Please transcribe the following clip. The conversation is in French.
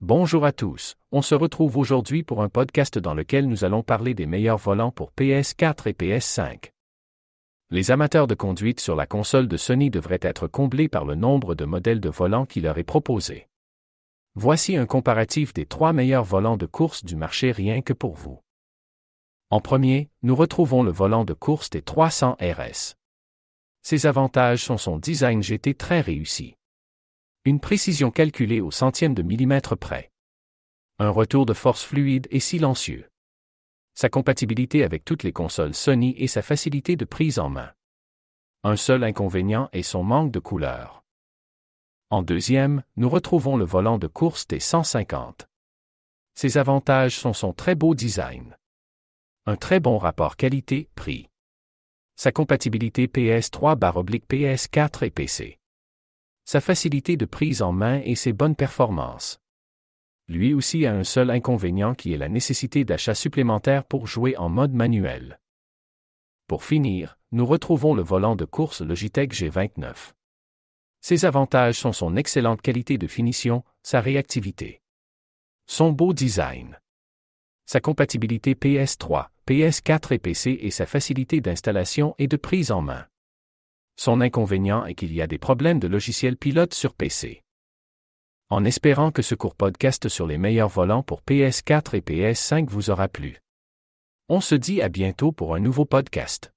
Bonjour à tous, on se retrouve aujourd'hui pour un podcast dans lequel nous allons parler des meilleurs volants pour PS4 et PS5. Les amateurs de conduite sur la console de Sony devraient être comblés par le nombre de modèles de volants qui leur est proposé. Voici un comparatif des trois meilleurs volants de course du marché rien que pour vous. En premier, nous retrouvons le volant de course des 300 RS. Ses avantages sont son design GT très réussi. Une précision calculée au centième de millimètre près. Un retour de force fluide et silencieux. Sa compatibilité avec toutes les consoles Sony et sa facilité de prise en main. Un seul inconvénient est son manque de couleur. En deuxième, nous retrouvons le volant de course des 150. Ses avantages sont son très beau design. Un très bon rapport qualité-prix. Sa compatibilité PS3-PS4 et PC sa facilité de prise en main et ses bonnes performances. Lui aussi a un seul inconvénient qui est la nécessité d'achat supplémentaires pour jouer en mode manuel. Pour finir, nous retrouvons le volant de course Logitech G29. Ses avantages sont son excellente qualité de finition, sa réactivité, son beau design, sa compatibilité PS3, PS4 et PC et sa facilité d'installation et de prise en main. Son inconvénient est qu'il y a des problèmes de logiciel pilote sur PC. En espérant que ce court podcast sur les meilleurs volants pour PS4 et PS5 vous aura plu. On se dit à bientôt pour un nouveau podcast.